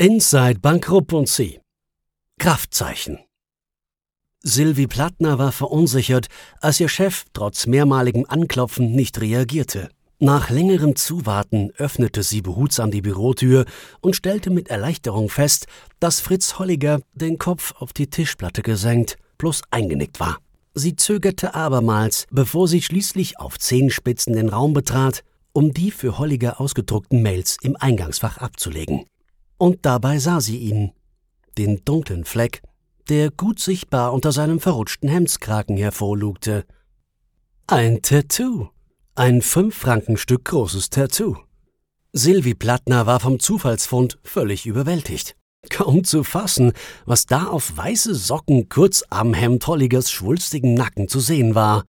Inside Bankrupt und Sie. Kraftzeichen. Sylvie Plattner war verunsichert, als ihr Chef trotz mehrmaligem Anklopfen nicht reagierte. Nach längerem Zuwarten öffnete sie behutsam die Bürotür und stellte mit Erleichterung fest, dass Fritz Holliger den Kopf auf die Tischplatte gesenkt, bloß eingenickt war. Sie zögerte abermals, bevor sie schließlich auf Zehenspitzen den Raum betrat, um die für Holliger ausgedruckten Mails im Eingangsfach abzulegen und dabei sah sie ihn, den dunklen Fleck, der gut sichtbar unter seinem verrutschten Hemdskragen hervorlugte. Ein Tattoo, ein Fünf-Frankenstück großes Tattoo. Sylvie Plattner war vom Zufallsfund völlig überwältigt. Kaum zu fassen, was da auf weiße Socken kurz am Hemd Holligers schwulstigen Nacken zu sehen war.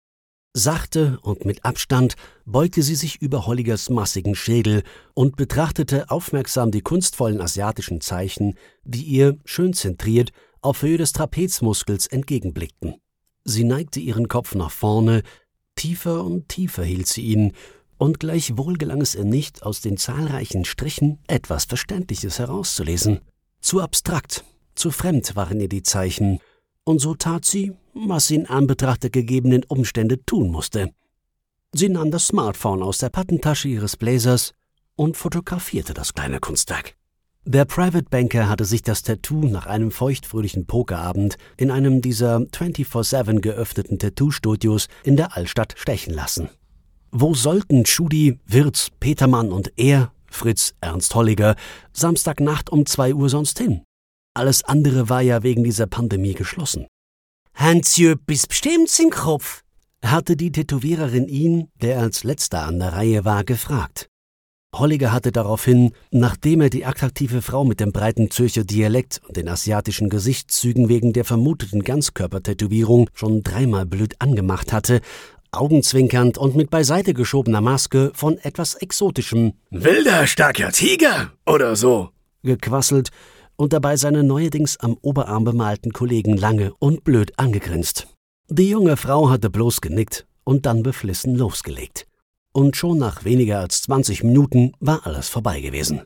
Sachte und mit Abstand beugte sie sich über Holligers massigen Schädel und betrachtete aufmerksam die kunstvollen asiatischen Zeichen, die ihr, schön zentriert, auf Höhe des Trapezmuskels entgegenblickten. Sie neigte ihren Kopf nach vorne, tiefer und tiefer hielt sie ihn, und gleichwohl gelang es ihr nicht, aus den zahlreichen Strichen etwas Verständliches herauszulesen. Zu abstrakt, zu fremd waren ihr die Zeichen, und so tat sie, was sie in Anbetracht der gegebenen Umstände tun musste. Sie nahm das Smartphone aus der Pattentasche ihres Blazers und fotografierte das kleine Kunstwerk. Der Private Banker hatte sich das Tattoo nach einem feuchtfröhlichen Pokerabend in einem dieser 24-7 geöffneten Tattoo-Studios in der Altstadt stechen lassen. Wo sollten Schudi, Wirz, Petermann und er, Fritz Ernst Holliger, Samstagnacht um zwei Uhr sonst hin? Alles andere war ja wegen dieser Pandemie geschlossen. Han Sie etwas Bestimmtes im Kopf? hatte die Tätowiererin ihn, der als letzter an der Reihe war, gefragt. Holliger hatte daraufhin, nachdem er die attraktive Frau mit dem breiten Zürcher Dialekt und den asiatischen Gesichtszügen wegen der vermuteten Ganzkörpertätowierung schon dreimal blöd angemacht hatte, augenzwinkernd und mit beiseite geschobener Maske von etwas exotischem Wilder, starker Tiger oder so gequasselt und dabei seine neuerdings am Oberarm bemalten Kollegen lange und blöd angegrinst. Die junge Frau hatte bloß genickt und dann beflissen losgelegt. Und schon nach weniger als 20 Minuten war alles vorbei gewesen.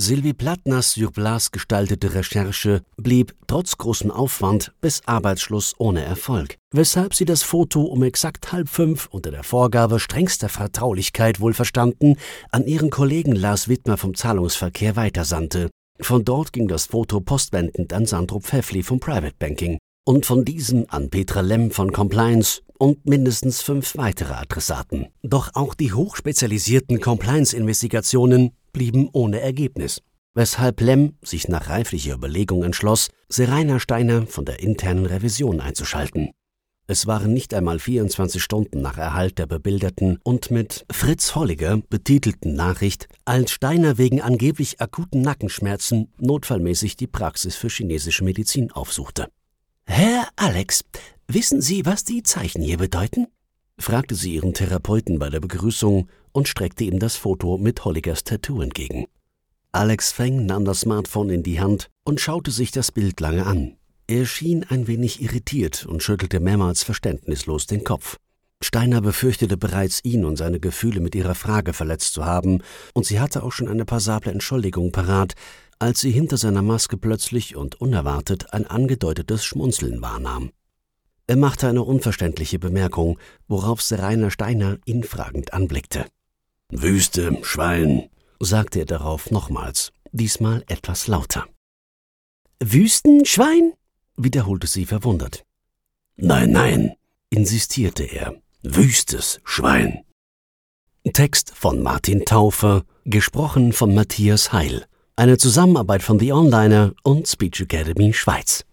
Sylvie Plattners sur place gestaltete Recherche blieb trotz großem Aufwand bis Arbeitsschluss ohne Erfolg, weshalb sie das Foto um exakt halb fünf unter der Vorgabe strengster Vertraulichkeit wohlverstanden an ihren Kollegen Lars Wittmer vom Zahlungsverkehr weitersandte, von dort ging das Foto postwendend an Sandro Pfeffli vom Private Banking und von diesem an Petra Lemm von Compliance und mindestens fünf weitere Adressaten. Doch auch die hochspezialisierten Compliance-Investigationen blieben ohne Ergebnis, weshalb Lemm sich nach reiflicher Überlegung entschloss, Serena Steiner von der internen Revision einzuschalten. Es waren nicht einmal 24 Stunden nach Erhalt der bebilderten und mit Fritz Holliger betitelten Nachricht, als Steiner wegen angeblich akuten Nackenschmerzen notfallmäßig die Praxis für chinesische Medizin aufsuchte. Herr Alex, wissen Sie, was die Zeichen hier bedeuten? fragte sie ihren Therapeuten bei der Begrüßung und streckte ihm das Foto mit Holligers Tattoo entgegen. Alex Feng nahm das Smartphone in die Hand und schaute sich das Bild lange an. Er schien ein wenig irritiert und schüttelte mehrmals verständnislos den Kopf. Steiner befürchtete bereits, ihn und seine Gefühle mit ihrer Frage verletzt zu haben, und sie hatte auch schon eine passable Entschuldigung parat, als sie hinter seiner Maske plötzlich und unerwartet ein angedeutetes Schmunzeln wahrnahm. Er machte eine unverständliche Bemerkung, worauf Serainer Steiner ihn fragend anblickte. Wüste, Schwein, sagte er darauf nochmals, diesmal etwas lauter. Wüstenschwein? Wiederholte sie verwundert. Nein, nein, insistierte er. Wüstes Schwein. Text von Martin Taufer, gesprochen von Matthias Heil. Eine Zusammenarbeit von The Onliner und Speech Academy Schweiz.